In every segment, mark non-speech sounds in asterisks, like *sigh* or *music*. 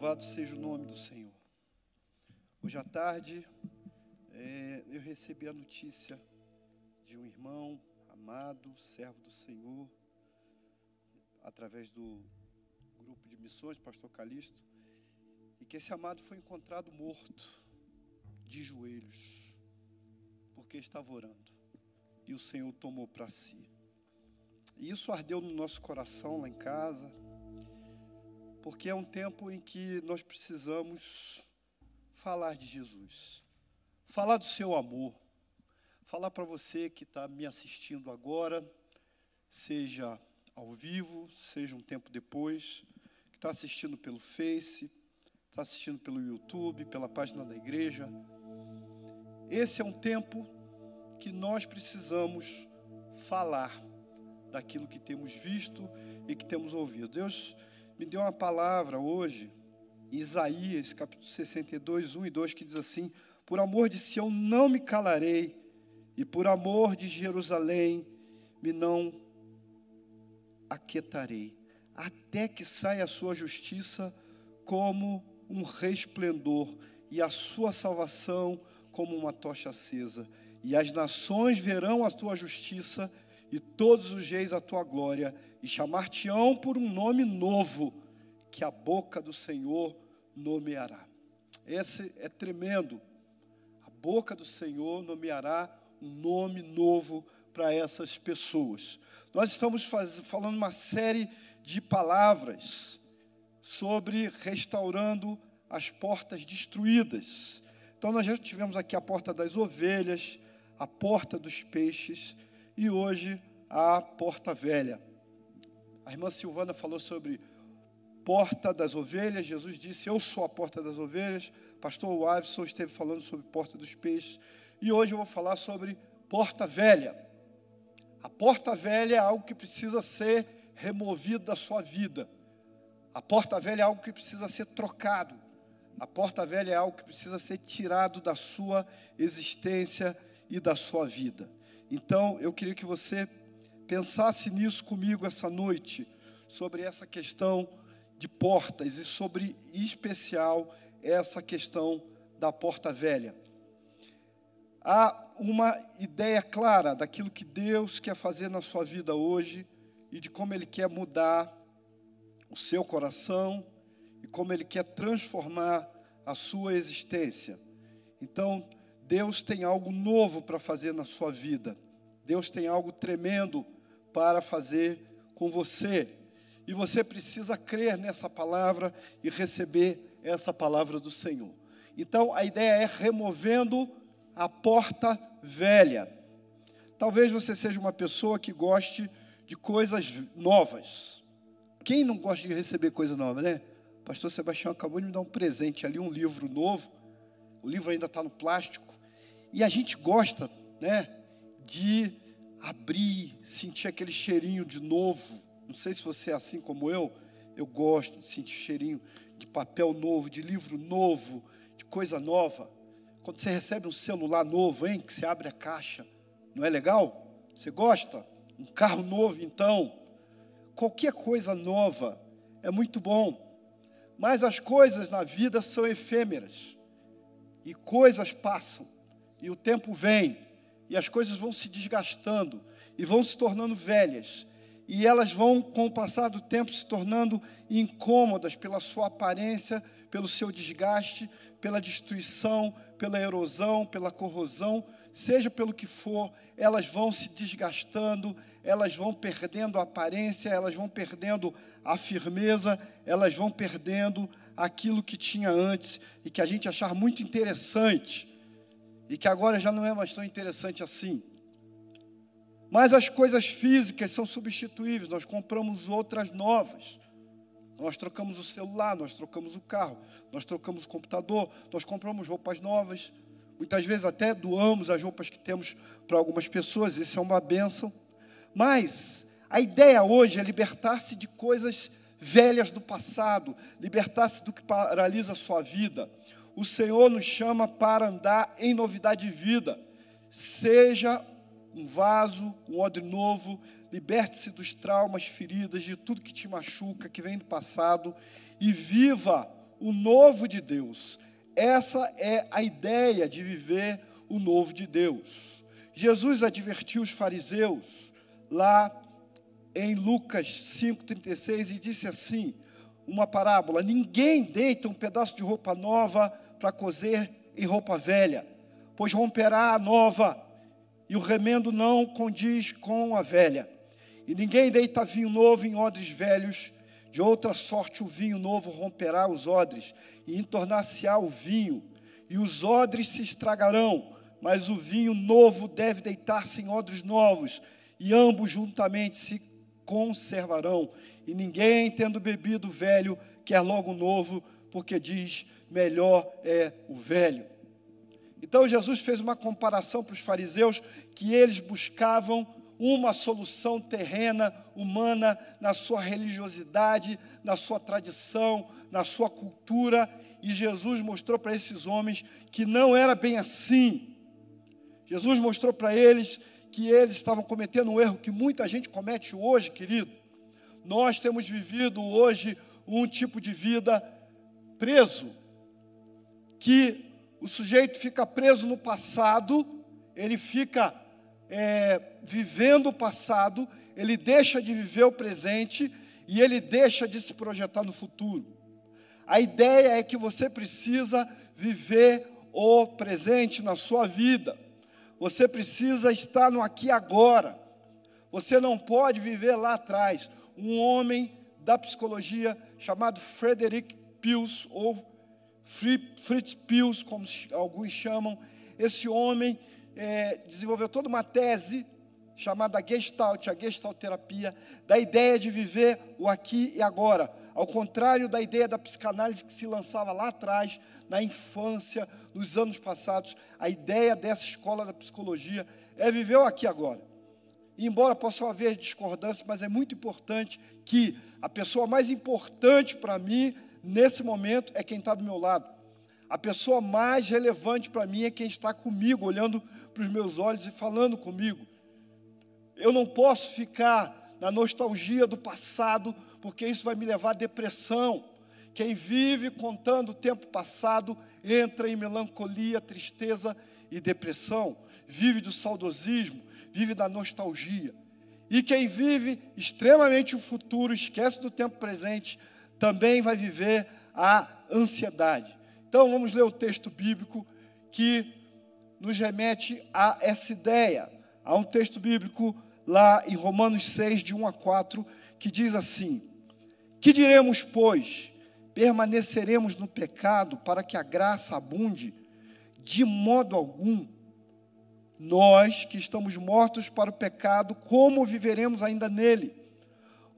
Louvado seja o nome do Senhor. Hoje à tarde, é, eu recebi a notícia de um irmão amado, servo do Senhor, através do grupo de missões, Pastor Calixto, e que esse amado foi encontrado morto, de joelhos, porque estava orando, e o Senhor tomou para si. E isso ardeu no nosso coração lá em casa porque é um tempo em que nós precisamos falar de Jesus, falar do seu amor, falar para você que está me assistindo agora, seja ao vivo, seja um tempo depois, que está assistindo pelo Face, está assistindo pelo YouTube, pela página da igreja. Esse é um tempo que nós precisamos falar daquilo que temos visto e que temos ouvido. Deus me deu uma palavra hoje, Isaías, capítulo 62, 1 e 2, que diz assim: Por amor de Sião não me calarei, e por amor de Jerusalém me não aquietarei, até que saia a sua justiça como um resplendor, e a sua salvação como uma tocha acesa. E as nações verão a tua justiça, e todos os reis a tua glória, e chamar-te-ão por um nome novo, que a boca do Senhor nomeará. Esse é tremendo. A boca do Senhor nomeará um nome novo para essas pessoas. Nós estamos faz, falando uma série de palavras sobre restaurando as portas destruídas. Então, nós já tivemos aqui a porta das ovelhas, a porta dos peixes e hoje a porta velha. A irmã Silvana falou sobre porta das ovelhas. Jesus disse: Eu sou a porta das ovelhas. Pastor Wavison esteve falando sobre porta dos peixes. E hoje eu vou falar sobre porta velha. A porta velha é algo que precisa ser removido da sua vida. A porta velha é algo que precisa ser trocado. A porta velha é algo que precisa ser tirado da sua existência e da sua vida. Então, eu queria que você pensasse nisso comigo essa noite, sobre essa questão de portas e sobre, em especial, essa questão da porta velha. Há uma ideia clara daquilo que Deus quer fazer na sua vida hoje e de como Ele quer mudar o seu coração e como Ele quer transformar a sua existência. Então, Deus tem algo novo para fazer na sua vida. Deus tem algo tremendo para fazer com você. E você precisa crer nessa palavra e receber essa palavra do Senhor. Então, a ideia é removendo a porta velha. Talvez você seja uma pessoa que goste de coisas novas. Quem não gosta de receber coisa nova, né? Pastor Sebastião acabou de me dar um presente ali, um livro novo. O livro ainda está no plástico. E a gente gosta, né, de abrir, sentir aquele cheirinho de novo. Não sei se você é assim como eu, eu gosto de sentir cheirinho de papel novo, de livro novo, de coisa nova. Quando você recebe um celular novo, hein, que você abre a caixa, não é legal? Você gosta? Um carro novo, então. Qualquer coisa nova é muito bom. Mas as coisas na vida são efêmeras. E coisas passam. E o tempo vem e as coisas vão se desgastando e vão se tornando velhas. E elas vão, com o passar do tempo, se tornando incômodas pela sua aparência, pelo seu desgaste, pela destruição, pela erosão, pela corrosão, seja pelo que for, elas vão se desgastando, elas vão perdendo a aparência, elas vão perdendo a firmeza, elas vão perdendo aquilo que tinha antes e que a gente achar muito interessante e que agora já não é mais tão interessante assim. Mas as coisas físicas são substituíveis, nós compramos outras novas. Nós trocamos o celular, nós trocamos o carro, nós trocamos o computador, nós compramos roupas novas. Muitas vezes até doamos as roupas que temos para algumas pessoas, isso é uma benção. Mas a ideia hoje é libertar-se de coisas velhas do passado, libertar-se do que paralisa a sua vida o Senhor nos chama para andar em novidade de vida. Seja um vaso, um odre novo, liberte-se dos traumas, feridas, de tudo que te machuca, que vem do passado, e viva o novo de Deus. Essa é a ideia de viver o novo de Deus. Jesus advertiu os fariseus lá em Lucas 5,36 e disse assim: uma parábola: Ninguém deita um pedaço de roupa nova para cozer em roupa velha, pois romperá a nova, e o remendo não condiz com a velha. E ninguém deita vinho novo em odres velhos, de outra sorte o vinho novo romperá os odres, e entornar-se-á o vinho, e os odres se estragarão, mas o vinho novo deve deitar-se em odres novos, e ambos juntamente se conservarão. E ninguém, tendo bebido velho, quer logo novo, porque diz: melhor é o velho. Então Jesus fez uma comparação para os fariseus que eles buscavam uma solução terrena, humana, na sua religiosidade, na sua tradição, na sua cultura, e Jesus mostrou para esses homens que não era bem assim. Jesus mostrou para eles que eles estavam cometendo um erro que muita gente comete hoje, querido. Nós temos vivido hoje um tipo de vida preso, que o sujeito fica preso no passado, ele fica é, vivendo o passado, ele deixa de viver o presente e ele deixa de se projetar no futuro. A ideia é que você precisa viver o presente na sua vida. Você precisa estar no aqui e agora. Você não pode viver lá atrás. Um homem da psicologia chamado Frederick Pius, ou Fritz Pius, como alguns chamam, esse homem é, desenvolveu toda uma tese chamada Gestalt, a Gestalterapia, da ideia de viver o aqui e agora, ao contrário da ideia da psicanálise que se lançava lá atrás, na infância, nos anos passados, a ideia dessa escola da psicologia é viver o aqui e agora. Embora possa haver discordância, mas é muito importante que a pessoa mais importante para mim nesse momento é quem está do meu lado. A pessoa mais relevante para mim é quem está comigo, olhando para os meus olhos e falando comigo. Eu não posso ficar na nostalgia do passado, porque isso vai me levar à depressão. Quem vive contando o tempo passado entra em melancolia, tristeza e depressão. Vive do saudosismo, vive da nostalgia. E quem vive extremamente o futuro, esquece do tempo presente, também vai viver a ansiedade. Então vamos ler o texto bíblico que nos remete a essa ideia. Há um texto bíblico lá em Romanos 6, de 1 a 4, que diz assim: Que diremos, pois? Permaneceremos no pecado para que a graça abunde? De modo algum. Nós que estamos mortos para o pecado, como viveremos ainda nele?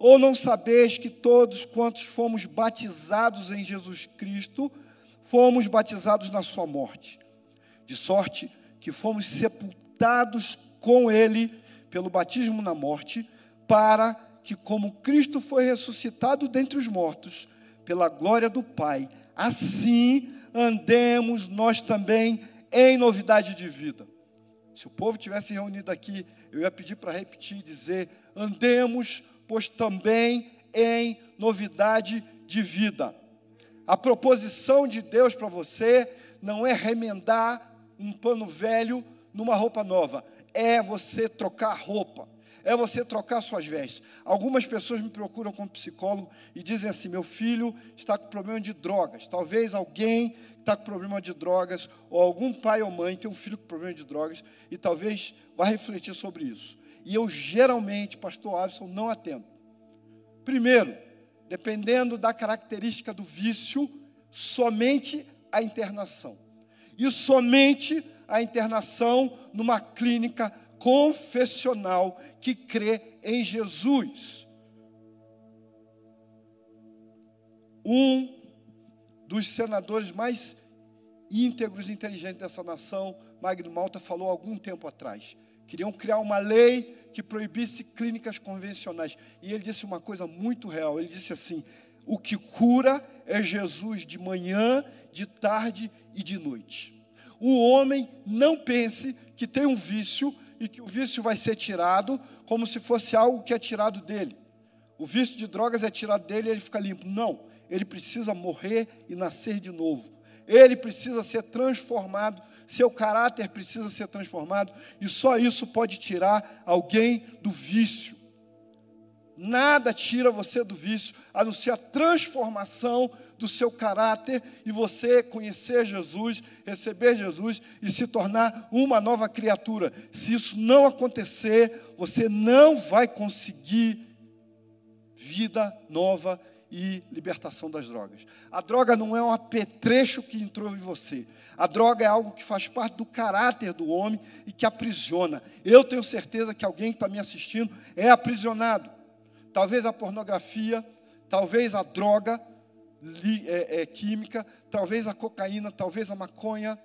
Ou não sabeis que todos quantos fomos batizados em Jesus Cristo, fomos batizados na sua morte? De sorte que fomos sepultados com ele pelo batismo na morte, para que, como Cristo foi ressuscitado dentre os mortos, pela glória do Pai, assim andemos nós também em novidade de vida. Se o povo tivesse reunido aqui, eu ia pedir para repetir e dizer: andemos, pois também em novidade de vida. A proposição de Deus para você não é remendar um pano velho numa roupa nova, é você trocar roupa, é você trocar suas vestes. Algumas pessoas me procuram como psicólogo e dizem assim: meu filho está com problema de drogas. Talvez alguém está com problema de drogas, ou algum pai ou mãe tem um filho com problema de drogas, e talvez vá refletir sobre isso. E eu geralmente, pastor Avison, não atendo. Primeiro, dependendo da característica do vício, somente a internação. E somente a internação numa clínica confessional que crê em Jesus. Um dos senadores mais íntegros e inteligentes dessa nação, Magno Malta, falou algum tempo atrás. Queriam criar uma lei que proibisse clínicas convencionais. E ele disse uma coisa muito real. Ele disse assim: o que cura é Jesus de manhã, de tarde e de noite o homem não pense que tem um vício e que o vício vai ser tirado como se fosse algo que é tirado dele. O vício de drogas é tirado dele e ele fica limpo. Não, ele precisa morrer e nascer de novo. Ele precisa ser transformado, seu caráter precisa ser transformado, e só isso pode tirar alguém do vício. Nada tira você do vício, a não ser a transformação do seu caráter e você conhecer Jesus, receber Jesus e se tornar uma nova criatura. Se isso não acontecer, você não vai conseguir vida nova e libertação das drogas. A droga não é um apetrecho que entrou em você. A droga é algo que faz parte do caráter do homem e que aprisiona. Eu tenho certeza que alguém que está me assistindo é aprisionado talvez a pornografia, talvez a droga li, é, é, química, talvez a cocaína, talvez a maconha,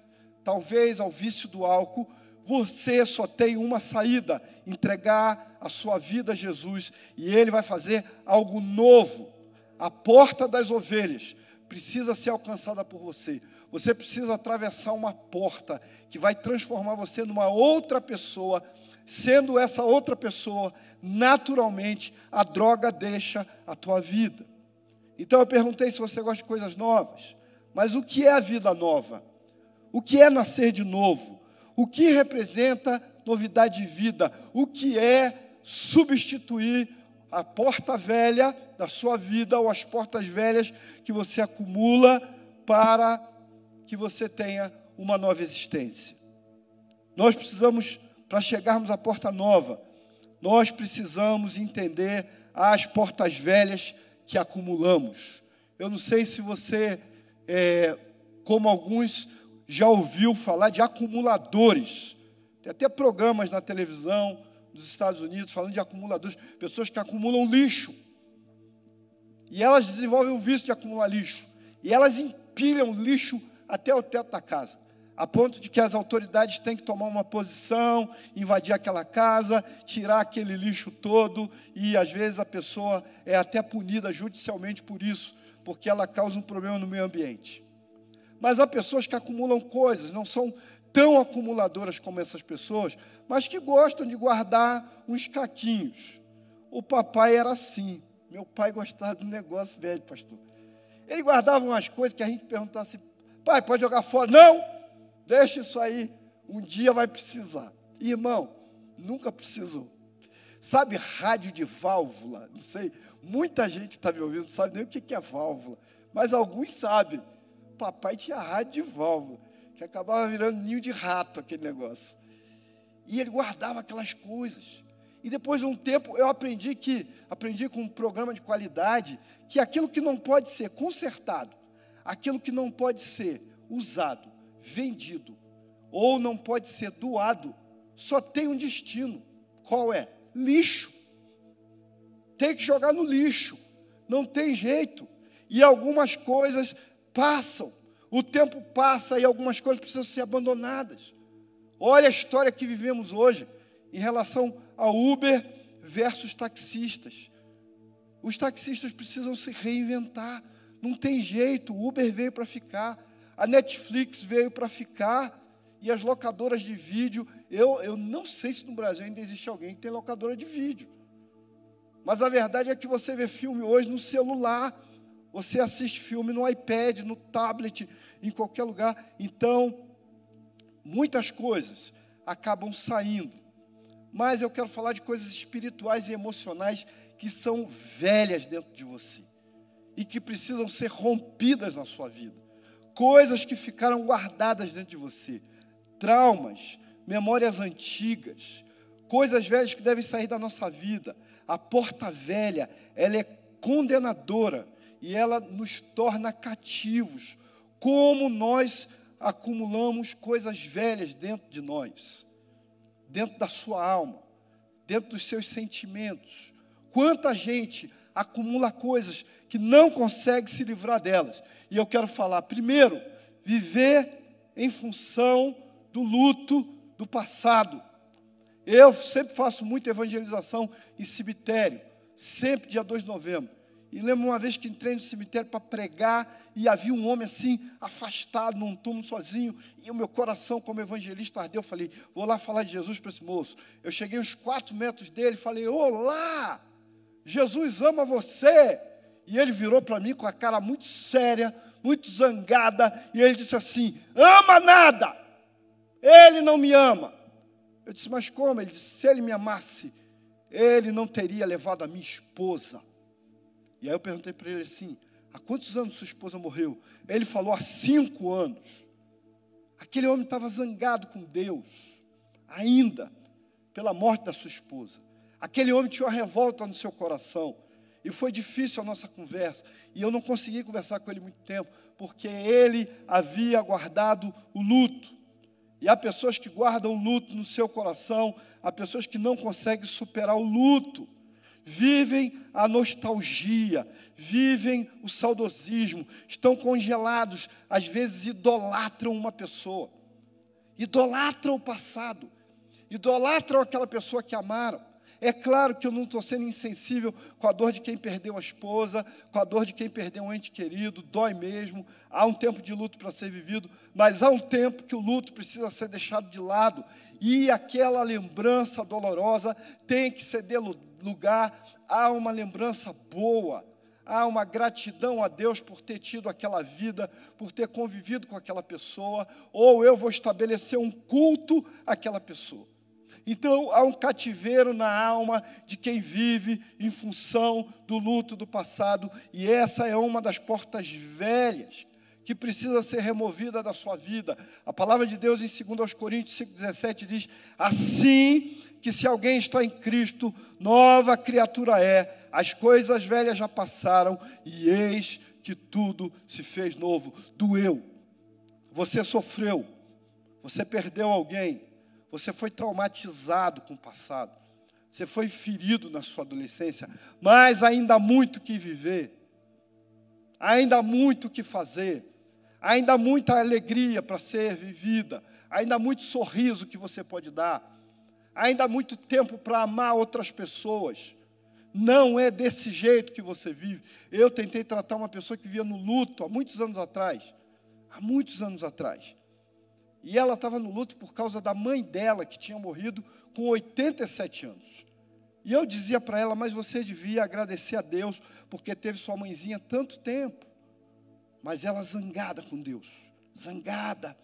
talvez ao vício do álcool. Você só tem uma saída: entregar a sua vida a Jesus, e Ele vai fazer algo novo. A porta das ovelhas precisa ser alcançada por você. Você precisa atravessar uma porta que vai transformar você numa outra pessoa sendo essa outra pessoa, naturalmente a droga deixa a tua vida. Então eu perguntei se você gosta de coisas novas, mas o que é a vida nova? O que é nascer de novo? O que representa novidade de vida? O que é substituir a porta velha da sua vida ou as portas velhas que você acumula para que você tenha uma nova existência? Nós precisamos para chegarmos à porta nova, nós precisamos entender as portas velhas que acumulamos. Eu não sei se você, é, como alguns, já ouviu falar de acumuladores. Tem até programas na televisão dos Estados Unidos falando de acumuladores, pessoas que acumulam lixo. E elas desenvolvem o vício de acumular lixo. E elas empilham lixo até o teto da casa a ponto de que as autoridades têm que tomar uma posição, invadir aquela casa, tirar aquele lixo todo, e às vezes a pessoa é até punida judicialmente por isso, porque ela causa um problema no meio ambiente. Mas há pessoas que acumulam coisas, não são tão acumuladoras como essas pessoas, mas que gostam de guardar uns caquinhos. O papai era assim. Meu pai gostava do negócio velho, pastor. Ele guardava umas coisas que a gente perguntasse, pai, pode jogar fora? Não! Deixa isso aí, um dia vai precisar. Irmão, nunca precisou. Sabe rádio de válvula? Não sei, muita gente está me ouvindo, não sabe nem o que é válvula, mas alguns sabem. Papai tinha rádio de válvula, que acabava virando ninho de rato aquele negócio. E ele guardava aquelas coisas. E depois de um tempo eu aprendi que, aprendi com um programa de qualidade, que aquilo que não pode ser consertado, aquilo que não pode ser usado, vendido ou não pode ser doado, só tem um destino. Qual é? Lixo. Tem que jogar no lixo. Não tem jeito. E algumas coisas passam. O tempo passa e algumas coisas precisam ser abandonadas. Olha a história que vivemos hoje em relação a Uber versus taxistas. Os taxistas precisam se reinventar. Não tem jeito, o Uber veio para ficar. A Netflix veio para ficar e as locadoras de vídeo. Eu, eu não sei se no Brasil ainda existe alguém que tem locadora de vídeo. Mas a verdade é que você vê filme hoje no celular, você assiste filme no iPad, no tablet, em qualquer lugar. Então, muitas coisas acabam saindo. Mas eu quero falar de coisas espirituais e emocionais que são velhas dentro de você e que precisam ser rompidas na sua vida coisas que ficaram guardadas dentro de você, traumas, memórias antigas, coisas velhas que devem sair da nossa vida. A porta velha, ela é condenadora e ela nos torna cativos. Como nós acumulamos coisas velhas dentro de nós, dentro da sua alma, dentro dos seus sentimentos. Quanta gente acumula coisas que não consegue se livrar delas. E eu quero falar, primeiro, viver em função do luto do passado. Eu sempre faço muita evangelização em cemitério, sempre dia 2 de novembro. E lembro uma vez que entrei no cemitério para pregar e havia um homem assim, afastado, num túmulo sozinho, e o meu coração, como evangelista, ardeu. Eu falei, vou lá falar de Jesus para esse moço. Eu cheguei uns quatro metros dele e falei, olá! Jesus ama você. E ele virou para mim com a cara muito séria, muito zangada, e ele disse assim: Ama nada, ele não me ama. Eu disse: Mas como? Ele disse: Se ele me amasse, ele não teria levado a minha esposa. E aí eu perguntei para ele assim: Há quantos anos sua esposa morreu? Ele falou: Há cinco anos. Aquele homem estava zangado com Deus, ainda, pela morte da sua esposa. Aquele homem tinha uma revolta no seu coração. E foi difícil a nossa conversa. E eu não consegui conversar com ele muito tempo, porque ele havia guardado o luto. E há pessoas que guardam o luto no seu coração, há pessoas que não conseguem superar o luto. Vivem a nostalgia, vivem o saudosismo, estão congelados, às vezes idolatram uma pessoa, idolatram o passado, idolatram aquela pessoa que amaram. É claro que eu não estou sendo insensível com a dor de quem perdeu a esposa, com a dor de quem perdeu um ente querido, dói mesmo. Há um tempo de luto para ser vivido, mas há um tempo que o luto precisa ser deixado de lado e aquela lembrança dolorosa tem que ceder lugar a uma lembrança boa, há uma gratidão a Deus por ter tido aquela vida, por ter convivido com aquela pessoa, ou eu vou estabelecer um culto àquela pessoa. Então há um cativeiro na alma de quem vive em função do luto do passado, e essa é uma das portas velhas que precisa ser removida da sua vida. A palavra de Deus em 2 Coríntios 5,17 diz: Assim que se alguém está em Cristo, nova criatura é, as coisas velhas já passaram, e eis que tudo se fez novo. Doeu, você sofreu, você perdeu alguém, você foi traumatizado com o passado. Você foi ferido na sua adolescência. Mas ainda há muito que viver. Ainda há muito que fazer. Ainda há muita alegria para ser vivida. Ainda há muito sorriso que você pode dar. Ainda há muito tempo para amar outras pessoas. Não é desse jeito que você vive. Eu tentei tratar uma pessoa que vivia no luto há muitos anos atrás. Há muitos anos atrás. E ela estava no luto por causa da mãe dela, que tinha morrido com 87 anos. E eu dizia para ela, mas você devia agradecer a Deus, porque teve sua mãezinha tanto tempo. Mas ela zangada com Deus, zangada.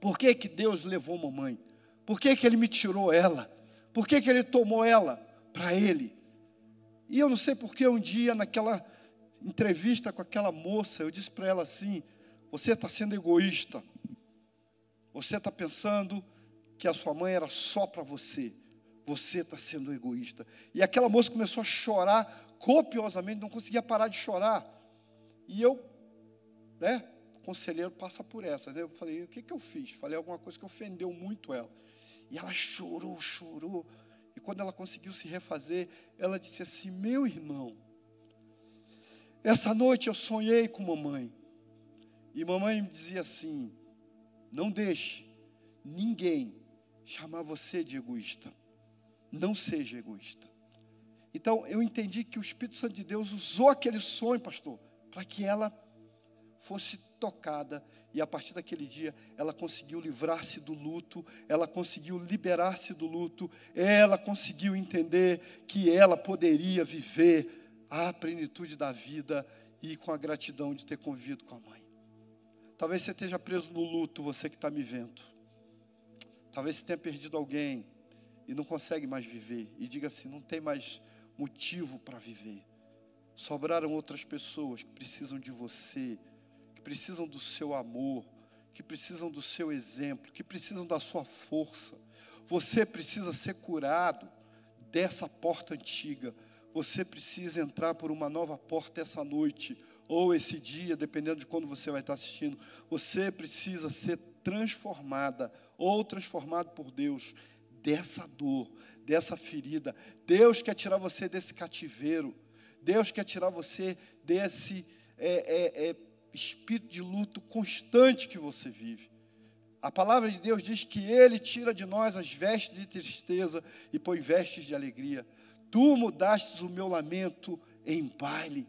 Por que, que Deus levou mamãe? Por que, que Ele me tirou ela? Por que, que Ele tomou ela para Ele? E eu não sei porque um dia, naquela entrevista com aquela moça, eu disse para ela assim: Você está sendo egoísta. Você está pensando que a sua mãe era só para você. Você está sendo egoísta. E aquela moça começou a chorar copiosamente, não conseguia parar de chorar. E eu, né, conselheiro passa por essa. Eu falei, o que, que eu fiz? Falei alguma coisa que ofendeu muito ela. E ela chorou, chorou. E quando ela conseguiu se refazer, ela disse assim: Meu irmão, essa noite eu sonhei com mamãe. E mamãe me dizia assim: não deixe ninguém chamar você de egoísta. Não seja egoísta. Então, eu entendi que o Espírito Santo de Deus usou aquele sonho, pastor, para que ela fosse tocada e a partir daquele dia ela conseguiu livrar-se do luto, ela conseguiu liberar-se do luto, ela conseguiu entender que ela poderia viver a plenitude da vida e com a gratidão de ter convivido com a mãe. Talvez você esteja preso no luto, você que está me vendo. Talvez você tenha perdido alguém e não consegue mais viver. E diga assim: não tem mais motivo para viver. Sobraram outras pessoas que precisam de você, que precisam do seu amor, que precisam do seu exemplo, que precisam da sua força. Você precisa ser curado dessa porta antiga. Você precisa entrar por uma nova porta essa noite ou esse dia, dependendo de quando você vai estar assistindo, você precisa ser transformada ou transformado por Deus dessa dor, dessa ferida. Deus quer tirar você desse cativeiro. Deus quer tirar você desse é, é, é, espírito de luto constante que você vive. A palavra de Deus diz que Ele tira de nós as vestes de tristeza e põe vestes de alegria. Tu mudastes o meu lamento em baile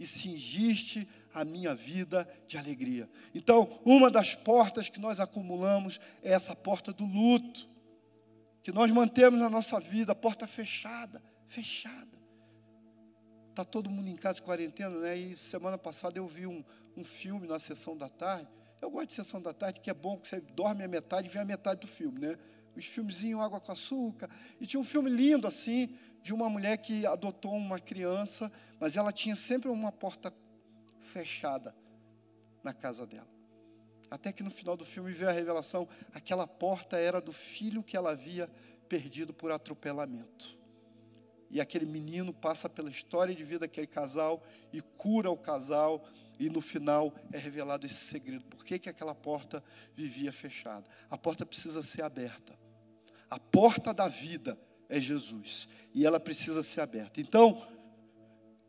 e cingiste a minha vida de alegria. Então, uma das portas que nós acumulamos é essa porta do luto, que nós mantemos na nossa vida, porta fechada, fechada. Está todo mundo em casa de quarentena, né? E semana passada eu vi um, um filme na sessão da tarde. Eu gosto de sessão da tarde, que é bom que você dorme a metade e vê a metade do filme, né? Os filmezinhos Água com Açúcar. E tinha um filme lindo assim, de uma mulher que adotou uma criança, mas ela tinha sempre uma porta fechada na casa dela. Até que no final do filme veio a revelação: aquela porta era do filho que ela havia perdido por atropelamento. E aquele menino passa pela história de vida daquele casal e cura o casal, e no final é revelado esse segredo. Por que, que aquela porta vivia fechada? A porta precisa ser aberta. A porta da vida é Jesus, e ela precisa ser aberta. Então,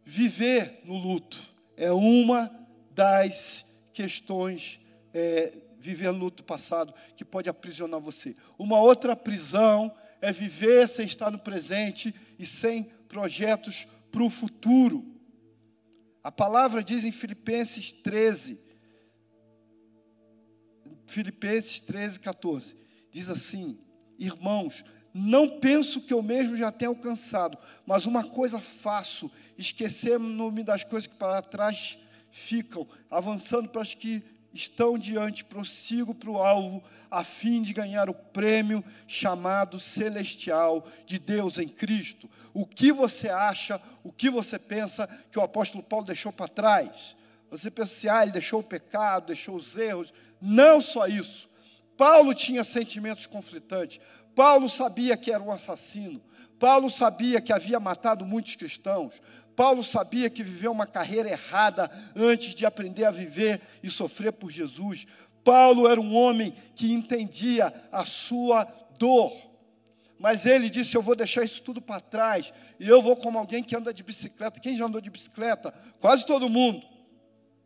viver no luto é uma das questões é, viver luto passado que pode aprisionar você. Uma outra prisão é viver sem estar no presente e sem projetos para o futuro. A palavra diz em Filipenses 13, Filipenses 13, 14, diz assim: Irmãos, não penso que eu mesmo já tenha alcançado, mas uma coisa faço, esquecendo-me das coisas que para trás ficam, avançando para as que estão diante, prossigo para o alvo, a fim de ganhar o prêmio chamado celestial de Deus em Cristo. O que você acha, o que você pensa que o apóstolo Paulo deixou para trás? Você pensa assim, ah, ele deixou o pecado, deixou os erros. Não só isso. Paulo tinha sentimentos conflitantes. Paulo sabia que era um assassino. Paulo sabia que havia matado muitos cristãos. Paulo sabia que viveu uma carreira errada antes de aprender a viver e sofrer por Jesus. Paulo era um homem que entendia a sua dor. Mas ele disse: Eu vou deixar isso tudo para trás. E eu vou como alguém que anda de bicicleta. Quem já andou de bicicleta? Quase todo mundo.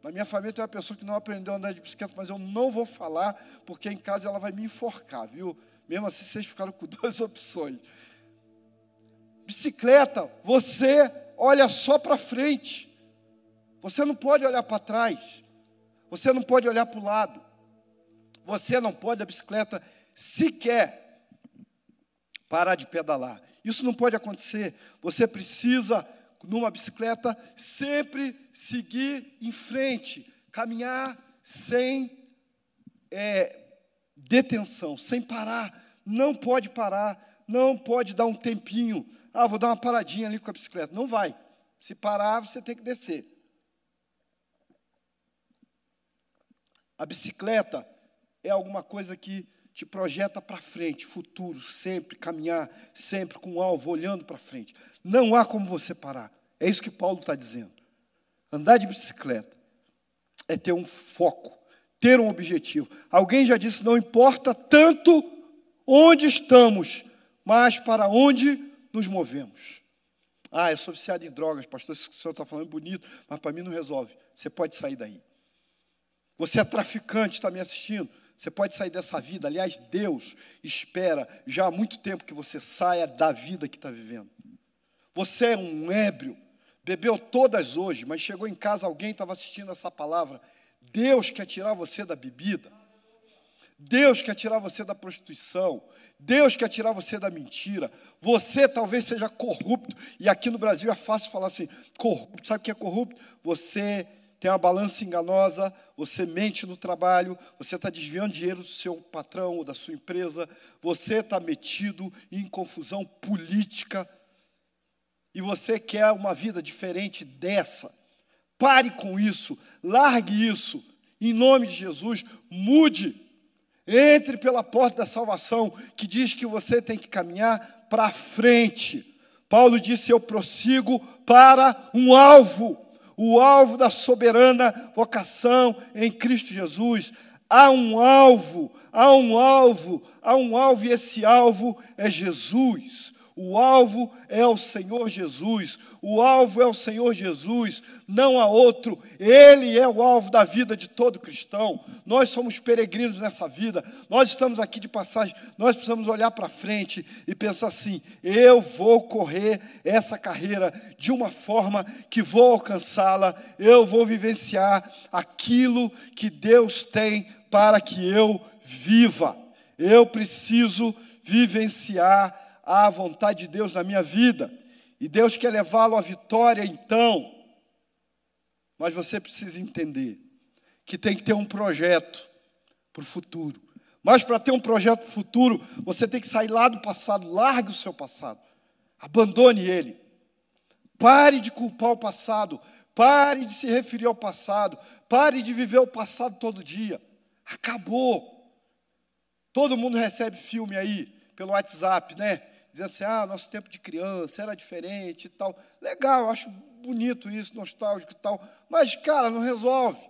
Na minha família tem uma pessoa que não aprendeu a andar de bicicleta, mas eu não vou falar, porque em casa ela vai me enforcar, viu? Mesmo assim, vocês ficaram com *laughs* duas opções. Bicicleta, você olha só para frente. Você não pode olhar para trás. Você não pode olhar para o lado. Você não pode a bicicleta sequer parar de pedalar. Isso não pode acontecer. Você precisa, numa bicicleta, sempre seguir em frente, caminhar sem é, detenção, sem parar. Não pode parar, não pode dar um tempinho. Ah, vou dar uma paradinha ali com a bicicleta. Não vai. Se parar, você tem que descer. A bicicleta é alguma coisa que te projeta para frente, futuro, sempre caminhar, sempre com o alvo, olhando para frente. Não há como você parar. É isso que Paulo está dizendo. Andar de bicicleta é ter um foco, ter um objetivo. Alguém já disse: não importa tanto onde estamos, mas para onde nos movemos. Ah, eu sou viciado em drogas, pastor, isso que o senhor está falando é bonito, mas para mim não resolve. Você pode sair daí. Você é traficante, está me assistindo. Você pode sair dessa vida. Aliás, Deus espera já há muito tempo que você saia da vida que está vivendo. Você é um ébrio, bebeu todas hoje, mas chegou em casa, alguém estava assistindo essa palavra Deus quer tirar você da bebida. Deus quer tirar você da prostituição. Deus quer tirar você da mentira. Você talvez seja corrupto. E aqui no Brasil é fácil falar assim: corrupto. Sabe o que é corrupto? Você tem uma balança enganosa, você mente no trabalho, você está desviando dinheiro do seu patrão ou da sua empresa, você está metido em confusão política e você quer uma vida diferente dessa. Pare com isso, largue isso, em nome de Jesus, mude. Entre pela porta da salvação, que diz que você tem que caminhar para frente. Paulo disse: Eu prossigo para um alvo, o alvo da soberana vocação em Cristo Jesus. Há um alvo, há um alvo, há um alvo, e esse alvo é Jesus. O alvo é o Senhor Jesus. O alvo é o Senhor Jesus, não há outro. Ele é o alvo da vida de todo cristão. Nós somos peregrinos nessa vida. Nós estamos aqui de passagem. Nós precisamos olhar para frente e pensar assim: eu vou correr essa carreira de uma forma que vou alcançá-la. Eu vou vivenciar aquilo que Deus tem para que eu viva. Eu preciso vivenciar a vontade de Deus na minha vida. E Deus quer levá-lo à vitória, então. Mas você precisa entender que tem que ter um projeto para o futuro. Mas para ter um projeto futuro, você tem que sair lá do passado, largue o seu passado, abandone ele. Pare de culpar o passado, pare de se referir ao passado, pare de viver o passado todo dia. Acabou. Todo mundo recebe filme aí pelo WhatsApp, né? Dizendo assim: ah, nosso tempo de criança era diferente e tal. Legal, acho bonito isso, nostálgico e tal. Mas, cara, não resolve.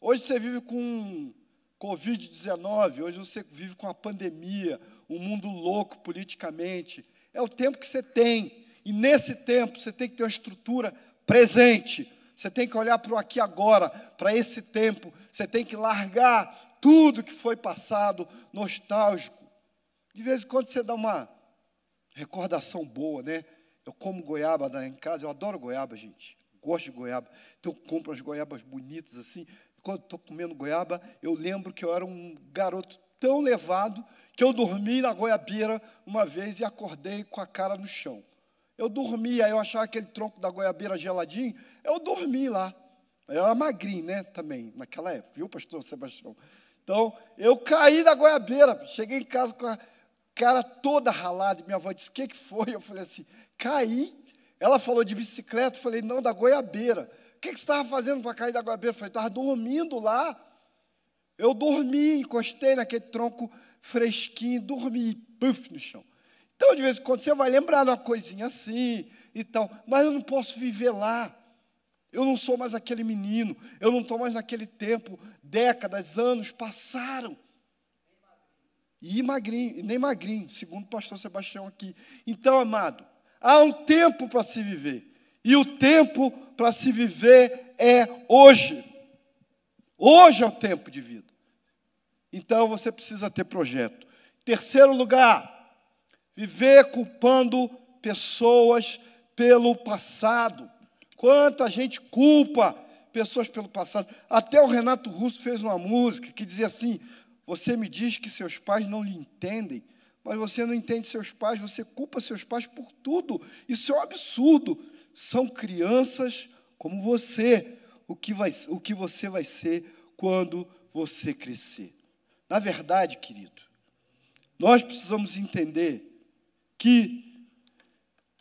Hoje você vive com Covid-19, hoje você vive com a pandemia, um mundo louco politicamente. É o tempo que você tem. E nesse tempo você tem que ter uma estrutura presente. Você tem que olhar para o aqui agora, para esse tempo. Você tem que largar tudo que foi passado, nostálgico. De vez em quando você dá uma recordação boa, né? Eu como goiaba em casa, eu adoro goiaba, gente. Gosto de goiaba. Então eu compro as goiabas bonitas assim quando estou comendo goiaba, eu lembro que eu era um garoto tão levado que eu dormi na goiabeira uma vez e acordei com a cara no chão. Eu dormi, aí eu achava aquele tronco da goiabeira geladinho, eu dormi lá. Eu era magrinho, né, também, naquela época, viu, pastor Sebastião? Então, eu caí da goiabeira, cheguei em casa com a cara toda ralada, minha avó disse, o que, que foi? Eu falei assim, caí. Ela falou de bicicleta, eu falei, não, da goiabeira que, que você estava fazendo para cair da goiabeira? Eu falei, estava dormindo lá. Eu dormi, encostei naquele tronco fresquinho, dormi, puf, no chão. Então, de vez em quando, você vai lembrar de uma coisinha assim e tal, mas eu não posso viver lá. Eu não sou mais aquele menino, eu não estou mais naquele tempo, décadas, anos passaram. E magrinho, nem magrinho, segundo o pastor Sebastião aqui. Então, amado, há um tempo para se viver. E o tempo para se viver é hoje. Hoje é o tempo de vida. Então você precisa ter projeto. Terceiro lugar, viver culpando pessoas pelo passado. Quanta gente culpa pessoas pelo passado. Até o Renato Russo fez uma música que dizia assim: Você me diz que seus pais não lhe entendem, mas você não entende seus pais, você culpa seus pais por tudo. Isso é um absurdo são crianças como você, o que, vai, o que você vai ser quando você crescer. Na verdade, querido, nós precisamos entender que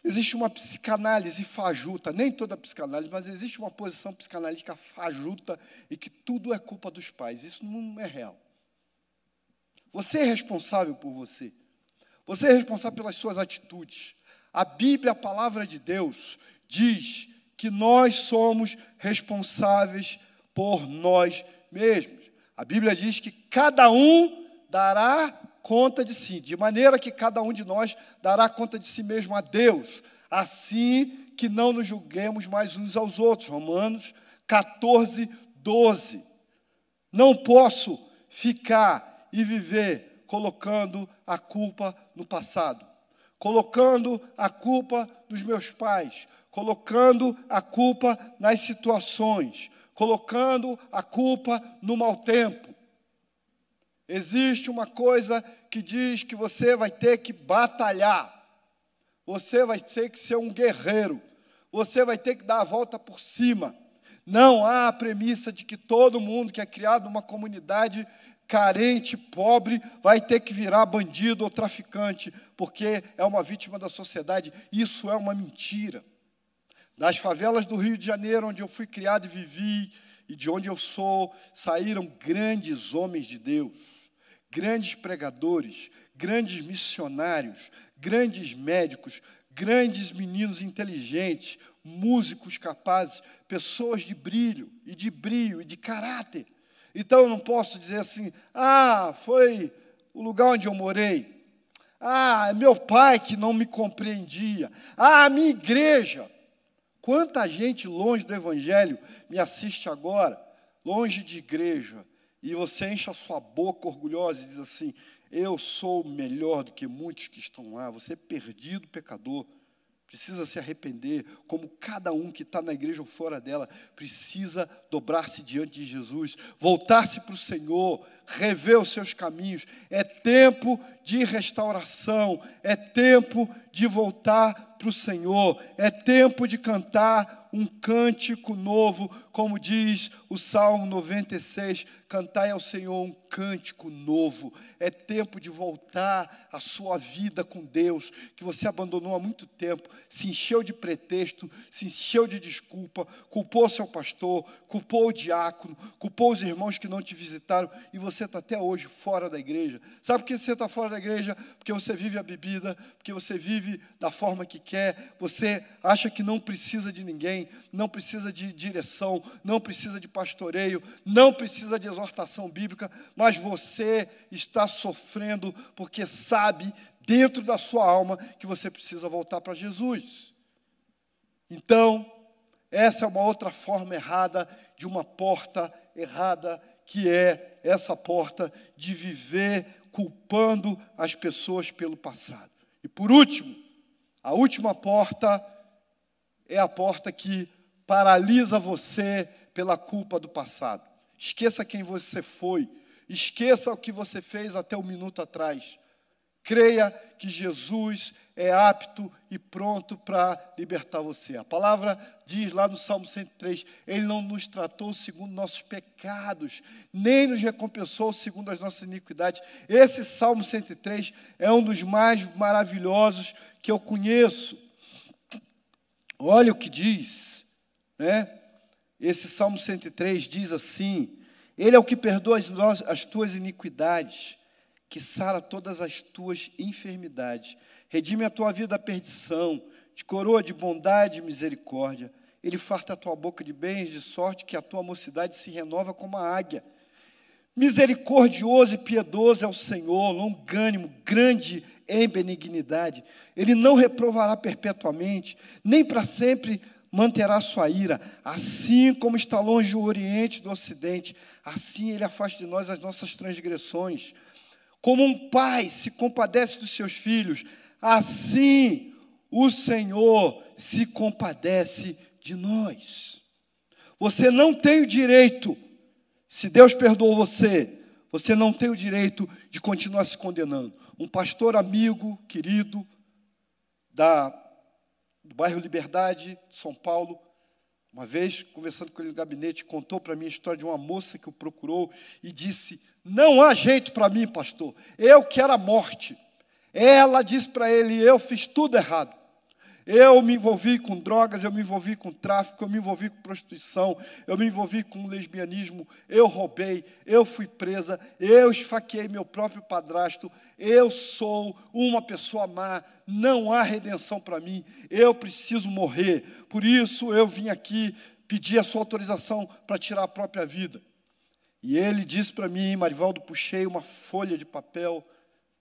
existe uma psicanálise fajuta, nem toda psicanálise, mas existe uma posição psicanalítica fajuta e que tudo é culpa dos pais. Isso não é real. Você é responsável por você. Você é responsável pelas suas atitudes. A Bíblia, a palavra de Deus, diz que nós somos responsáveis por nós mesmos. A Bíblia diz que cada um dará conta de si, de maneira que cada um de nós dará conta de si mesmo a Deus, assim que não nos julguemos mais uns aos outros. Romanos 14, 12. Não posso ficar e viver colocando a culpa no passado, colocando a culpa nos meus pais, colocando a culpa nas situações, colocando a culpa no mau tempo. Existe uma coisa que diz que você vai ter que batalhar, você vai ter que ser um guerreiro, você vai ter que dar a volta por cima. Não há a premissa de que todo mundo que é criado numa comunidade carente, pobre, vai ter que virar bandido ou traficante, porque é uma vítima da sociedade. Isso é uma mentira. Das favelas do Rio de Janeiro, onde eu fui criado e vivi, e de onde eu sou, saíram grandes homens de Deus, grandes pregadores, grandes missionários, grandes médicos, grandes meninos inteligentes, músicos capazes, pessoas de brilho e de brilho e de caráter. Então eu não posso dizer assim: ah, foi o lugar onde eu morei. Ah, é meu pai que não me compreendia. Ah, minha igreja. Quanta gente longe do Evangelho me assiste agora, longe de igreja, e você enche a sua boca orgulhosa e diz assim: Eu sou melhor do que muitos que estão lá. Você é perdido pecador, precisa se arrepender, como cada um que está na igreja ou fora dela, precisa dobrar-se diante de Jesus, voltar-se para o Senhor, rever os seus caminhos. É tempo de restauração, é tempo de voltar para o Senhor, é tempo de cantar um cântico novo, como diz o Salmo 96, cantai ao Senhor um cântico novo. É tempo de voltar a sua vida com Deus, que você abandonou há muito tempo, se encheu de pretexto, se encheu de desculpa, culpou seu pastor, culpou o diácono, culpou os irmãos que não te visitaram e você está até hoje fora da igreja. Sabe por que você está fora da igreja? Porque você vive a bebida, porque você vive da forma que quer, você acha que não precisa de ninguém, não precisa de direção, não precisa de pastoreio, não precisa de exortação bíblica, mas você está sofrendo porque sabe dentro da sua alma que você precisa voltar para Jesus. Então, essa é uma outra forma errada de uma porta errada, que é essa porta de viver culpando as pessoas pelo passado. E por último, a última porta é a porta que paralisa você pela culpa do passado. Esqueça quem você foi, esqueça o que você fez até um minuto atrás. Creia que Jesus é apto e pronto para libertar você. A palavra diz lá no Salmo 103: Ele não nos tratou segundo nossos pecados, nem nos recompensou segundo as nossas iniquidades. Esse Salmo 103 é um dos mais maravilhosos que eu conheço. Olha o que diz, né? Esse Salmo 103 diz assim: Ele é o que perdoa as, as tuas iniquidades que sara todas as tuas enfermidades, redime a tua vida da perdição, te coroa de bondade e misericórdia. Ele farta a tua boca de bens, de sorte que a tua mocidade se renova como a águia. Misericordioso e piedoso é o Senhor, longânimo, grande em benignidade. Ele não reprovará perpetuamente, nem para sempre manterá sua ira. Assim como está longe o Oriente do Ocidente, assim ele afasta de nós as nossas transgressões. Como um pai se compadece dos seus filhos, assim o Senhor se compadece de nós. Você não tem o direito, se Deus perdoou você, você não tem o direito de continuar se condenando. Um pastor amigo, querido, da, do bairro Liberdade, de São Paulo, uma vez, conversando com ele no gabinete, contou para mim a história de uma moça que o procurou e disse: Não há jeito para mim, pastor, eu quero a morte. Ela disse para ele: Eu fiz tudo errado. Eu me envolvi com drogas, eu me envolvi com tráfico, eu me envolvi com prostituição, eu me envolvi com lesbianismo, eu roubei, eu fui presa, eu esfaqueei meu próprio padrasto, eu sou uma pessoa má, não há redenção para mim, eu preciso morrer. Por isso eu vim aqui pedir a sua autorização para tirar a própria vida. E ele disse para mim, Marivaldo, puxei uma folha de papel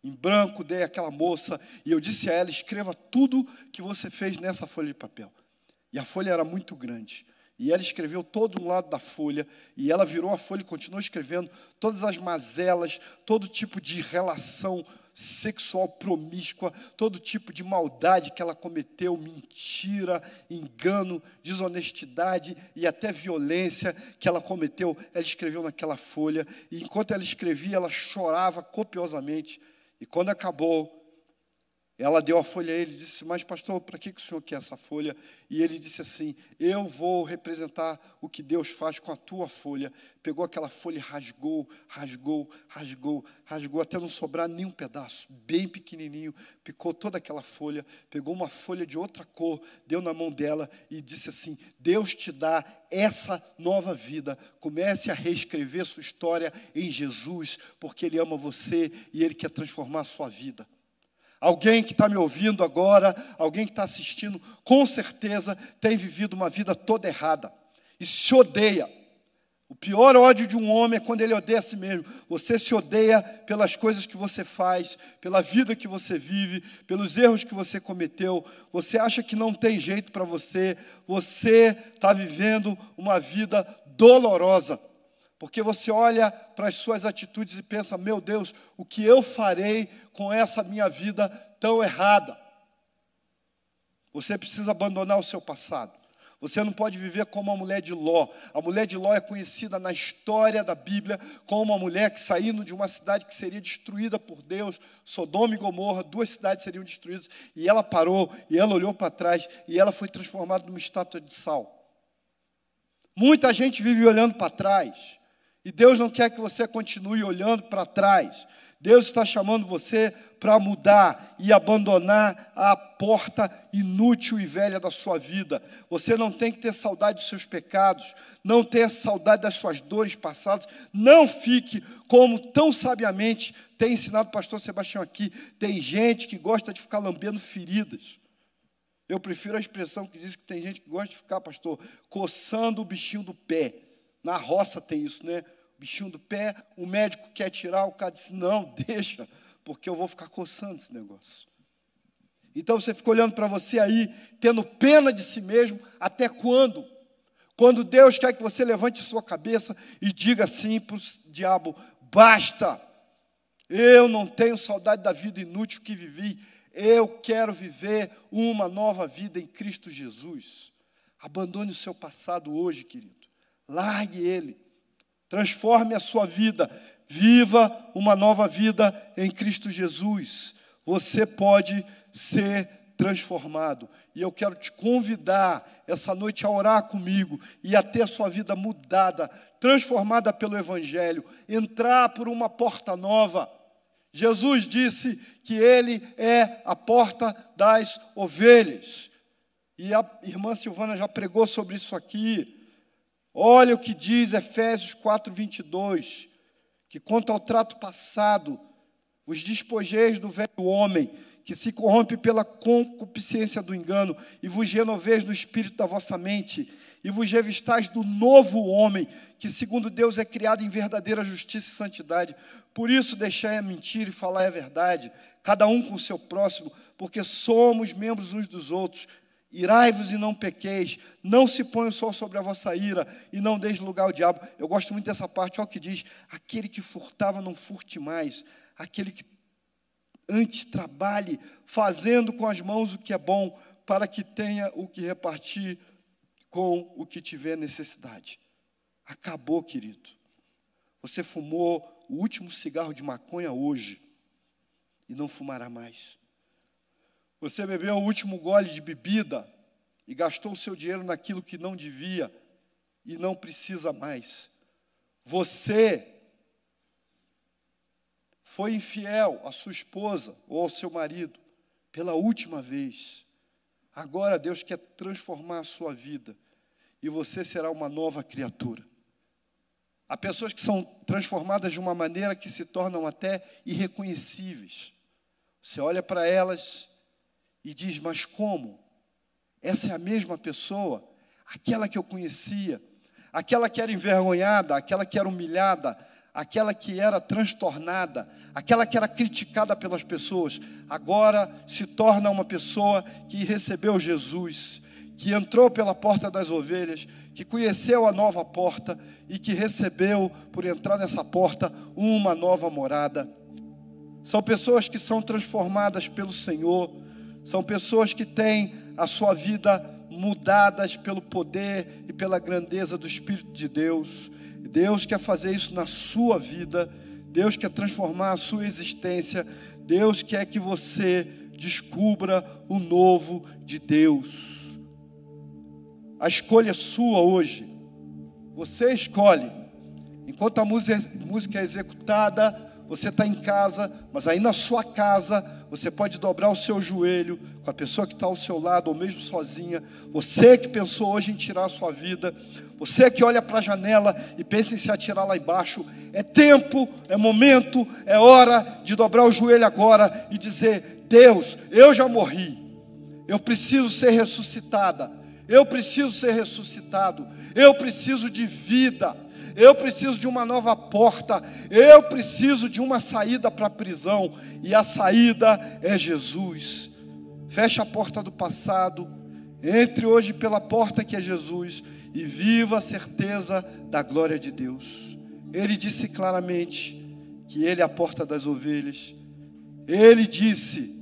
em branco, dei àquela moça e eu disse a ela: escreva tudo que você fez nessa folha de papel. E a folha era muito grande. E ela escreveu todo um lado da folha, e ela virou a folha e continuou escrevendo todas as mazelas, todo tipo de relação sexual promíscua, todo tipo de maldade que ela cometeu, mentira, engano, desonestidade e até violência que ela cometeu, ela escreveu naquela folha, e enquanto ela escrevia, ela chorava copiosamente e quando acabou, ela deu a folha a ele e disse: Mas, pastor, para que, o senhor quer essa folha? E ele disse assim: Eu vou representar o que Deus faz com a tua folha. Pegou aquela folha e rasgou, rasgou, rasgou, rasgou, até não sobrar nenhum pedaço, bem pequenininho. Picou toda aquela folha, pegou uma folha de outra cor, deu na mão dela e disse assim: Deus te dá essa nova vida. Comece a reescrever sua história em Jesus, porque Ele ama você e Ele quer transformar a sua vida. Alguém que está me ouvindo agora, alguém que está assistindo, com certeza tem vivido uma vida toda errada e se odeia. O pior ódio de um homem é quando ele odeia a si mesmo. Você se odeia pelas coisas que você faz, pela vida que você vive, pelos erros que você cometeu. Você acha que não tem jeito para você. Você está vivendo uma vida dolorosa. Porque você olha para as suas atitudes e pensa: meu Deus, o que eu farei com essa minha vida tão errada? Você precisa abandonar o seu passado. Você não pode viver como a mulher de Ló. A mulher de Ló é conhecida na história da Bíblia como uma mulher que saindo de uma cidade que seria destruída por Deus, Sodoma e Gomorra, duas cidades seriam destruídas, e ela parou, e ela olhou para trás, e ela foi transformada numa estátua de sal. Muita gente vive olhando para trás, e Deus não quer que você continue olhando para trás. Deus está chamando você para mudar e abandonar a porta inútil e velha da sua vida. Você não tem que ter saudade dos seus pecados, não ter saudade das suas dores passadas. Não fique como tão sabiamente tem ensinado o pastor Sebastião aqui. Tem gente que gosta de ficar lambendo feridas. Eu prefiro a expressão que diz que tem gente que gosta de ficar, pastor, coçando o bichinho do pé. Na roça tem isso, né? bichinho do pé, o médico quer tirar, o cara disse: não, *laughs* deixa, porque eu vou ficar coçando esse negócio. Então você fica olhando para você aí, tendo pena de si mesmo, até quando? Quando Deus quer que você levante sua cabeça e diga assim para o diabo: basta, eu não tenho saudade da vida inútil que vivi, eu quero viver uma nova vida em Cristo Jesus. Abandone o seu passado hoje, querido, largue ele, transforme a sua vida, viva uma nova vida em Cristo Jesus. Você pode ser transformado. E eu quero te convidar essa noite a orar comigo e a ter a sua vida mudada, transformada pelo Evangelho, entrar por uma porta nova. Jesus disse que Ele é a porta das ovelhas. E a irmã Silvana já pregou sobre isso aqui. Olha o que diz Efésios 4, 22, que quanto ao trato passado, os despojeis do velho homem, que se corrompe pela concupiscência do engano, e vos renoveis no espírito da vossa mente, e vos revistais do novo homem, que segundo Deus é criado em verdadeira justiça e santidade. Por isso deixai a mentira e falar a verdade, cada um com o seu próximo, porque somos membros uns dos outros. Irai-vos e não pequeis, não se ponha o sol sobre a vossa ira e não deis lugar ao diabo. Eu gosto muito dessa parte, olha o que diz: aquele que furtava, não furte mais, aquele que antes trabalhe, fazendo com as mãos o que é bom, para que tenha o que repartir com o que tiver necessidade. Acabou, querido. Você fumou o último cigarro de maconha hoje e não fumará mais. Você bebeu o último gole de bebida e gastou o seu dinheiro naquilo que não devia e não precisa mais. Você foi infiel à sua esposa ou ao seu marido pela última vez. Agora Deus quer transformar a sua vida e você será uma nova criatura. Há pessoas que são transformadas de uma maneira que se tornam até irreconhecíveis. Você olha para elas e diz: Mas como? Essa é a mesma pessoa, aquela que eu conhecia, aquela que era envergonhada, aquela que era humilhada, aquela que era transtornada, aquela que era criticada pelas pessoas, agora se torna uma pessoa que recebeu Jesus, que entrou pela porta das ovelhas, que conheceu a nova porta e que recebeu, por entrar nessa porta, uma nova morada. São pessoas que são transformadas pelo Senhor são pessoas que têm a sua vida mudadas pelo poder e pela grandeza do Espírito de Deus. Deus quer fazer isso na sua vida. Deus quer transformar a sua existência. Deus quer que você descubra o novo de Deus. A escolha é sua hoje. Você escolhe. Enquanto a música é executada, você está em casa, mas aí na sua casa você pode dobrar o seu joelho com a pessoa que está ao seu lado, ou mesmo sozinha. Você que pensou hoje em tirar a sua vida, você que olha para a janela e pensa em se atirar lá embaixo. É tempo, é momento, é hora de dobrar o joelho agora e dizer: Deus, eu já morri, eu preciso ser ressuscitada, eu preciso ser ressuscitado, eu preciso de vida eu preciso de uma nova porta, eu preciso de uma saída para a prisão, e a saída é Jesus. Feche a porta do passado, entre hoje pela porta que é Jesus e viva a certeza da glória de Deus. Ele disse claramente que Ele é a porta das ovelhas. Ele disse: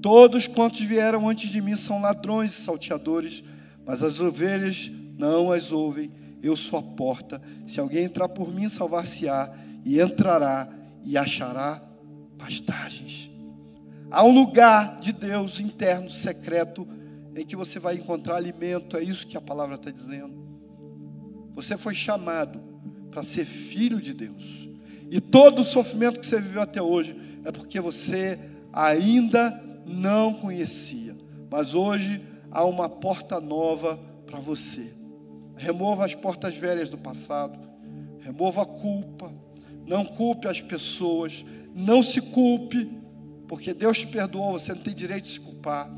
Todos quantos vieram antes de mim são ladrões e salteadores mas as ovelhas não as ouvem. Eu sou a porta. Se alguém entrar por mim, salvar-se-á e entrará e achará pastagens. Há um lugar de Deus interno, secreto, em que você vai encontrar alimento. É isso que a palavra está dizendo. Você foi chamado para ser filho de Deus. E todo o sofrimento que você viveu até hoje é porque você ainda não conhecia. Mas hoje há uma porta nova para você. Remova as portas velhas do passado. Remova a culpa. Não culpe as pessoas. Não se culpe. Porque Deus te perdoou, você não tem direito de se culpar.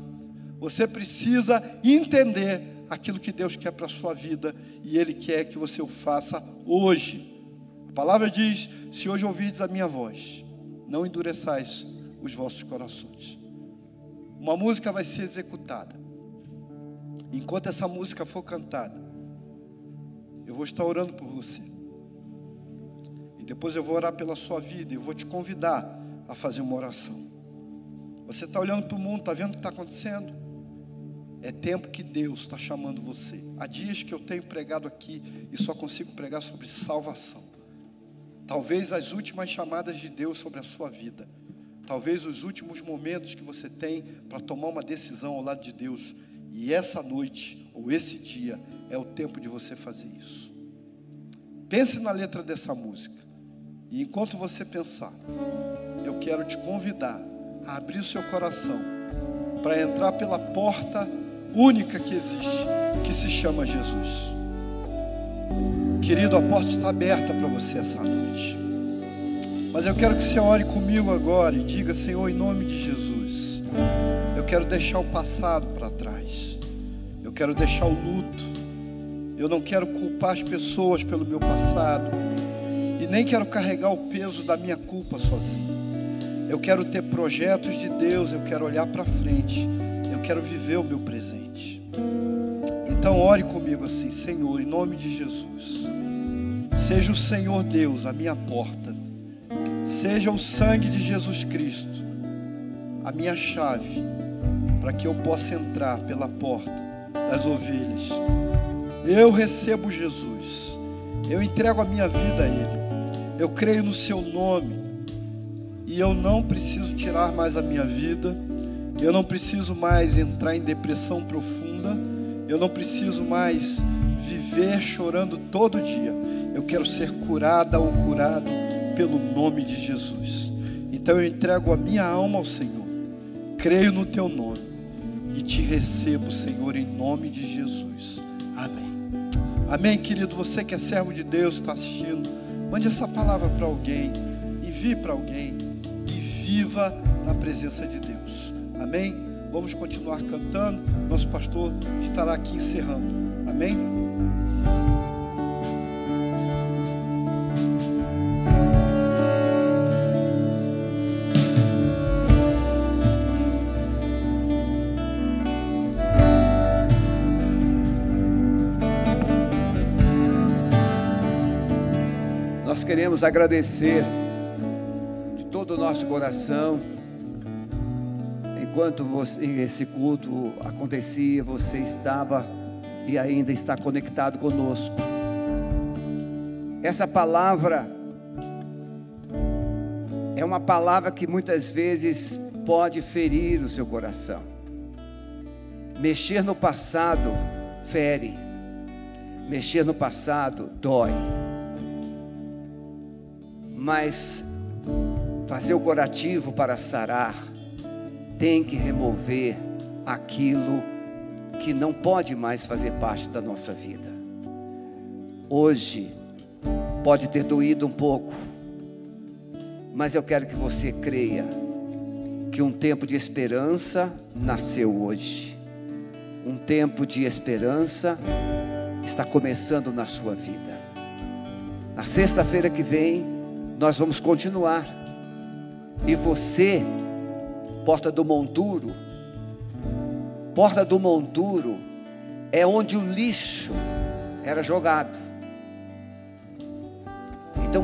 Você precisa entender aquilo que Deus quer para a sua vida e Ele quer que você o faça hoje. A palavra diz: Se hoje ouvirdes a minha voz, não endureçais os vossos corações. Uma música vai ser executada. Enquanto essa música for cantada, eu vou estar orando por você. E depois eu vou orar pela sua vida. Eu vou te convidar a fazer uma oração. Você está olhando para o mundo, está vendo o que está acontecendo? É tempo que Deus está chamando você. Há dias que eu tenho pregado aqui e só consigo pregar sobre salvação. Talvez as últimas chamadas de Deus sobre a sua vida. Talvez os últimos momentos que você tem para tomar uma decisão ao lado de Deus. E essa noite, ou esse dia, é o tempo de você fazer isso. Pense na letra dessa música. E enquanto você pensar, eu quero te convidar a abrir o seu coração para entrar pela porta única que existe, que se chama Jesus. Querido, a porta está aberta para você essa noite. Mas eu quero que você ore comigo agora e diga: Senhor, em nome de Jesus, eu quero deixar o passado para trás. Eu quero deixar o luto. Eu não quero culpar as pessoas pelo meu passado. E nem quero carregar o peso da minha culpa sozinho. Eu quero ter projetos de Deus. Eu quero olhar para frente. Eu quero viver o meu presente. Então, ore comigo assim, Senhor, em nome de Jesus. Seja o Senhor Deus a minha porta. Seja o sangue de Jesus Cristo a minha chave para que eu possa entrar pela porta das ovelhas. Eu recebo Jesus. Eu entrego a minha vida a Ele. Eu creio no Seu nome. E eu não preciso tirar mais a minha vida. Eu não preciso mais entrar em depressão profunda eu não preciso mais viver chorando todo dia. Eu quero ser curada ou curado pelo nome de Jesus. Então eu entrego a minha alma ao Senhor. Creio no teu nome e te recebo, Senhor, em nome de Jesus. Amém. Amém, querido. Você que é servo de Deus, está assistindo, mande essa palavra para alguém, envie para alguém e viva na presença de Deus. Amém. Vamos continuar cantando. Nosso pastor estará aqui encerrando. Amém? Queremos agradecer de todo o nosso coração enquanto você, esse culto acontecia, você estava e ainda está conectado conosco. Essa palavra é uma palavra que muitas vezes pode ferir o seu coração. Mexer no passado fere, mexer no passado dói. Mas fazer o curativo para sarar tem que remover aquilo que não pode mais fazer parte da nossa vida. Hoje pode ter doído um pouco, mas eu quero que você creia que um tempo de esperança nasceu hoje. Um tempo de esperança está começando na sua vida. Na sexta-feira que vem, nós vamos continuar. E você Porta do Monturo. Porta do Monturo é onde o lixo era jogado. Então,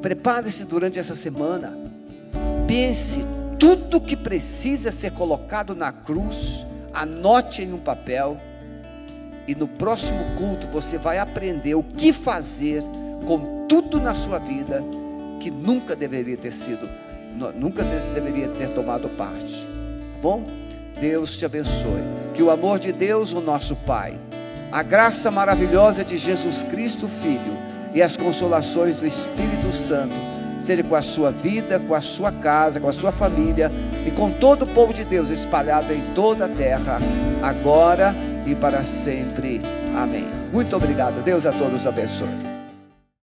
prepare-se durante essa semana. Pense tudo que precisa ser colocado na cruz, anote em um papel E no próximo culto você vai aprender o que fazer com tudo na sua vida que nunca deveria ter sido, nunca deveria ter tomado parte. Tá bom? Deus te abençoe. Que o amor de Deus, o nosso Pai, a graça maravilhosa de Jesus Cristo, Filho, e as consolações do Espírito Santo, seja com a sua vida, com a sua casa, com a sua família e com todo o povo de Deus espalhado em toda a terra, agora e para sempre. Amém. Muito obrigado. Deus a todos abençoe.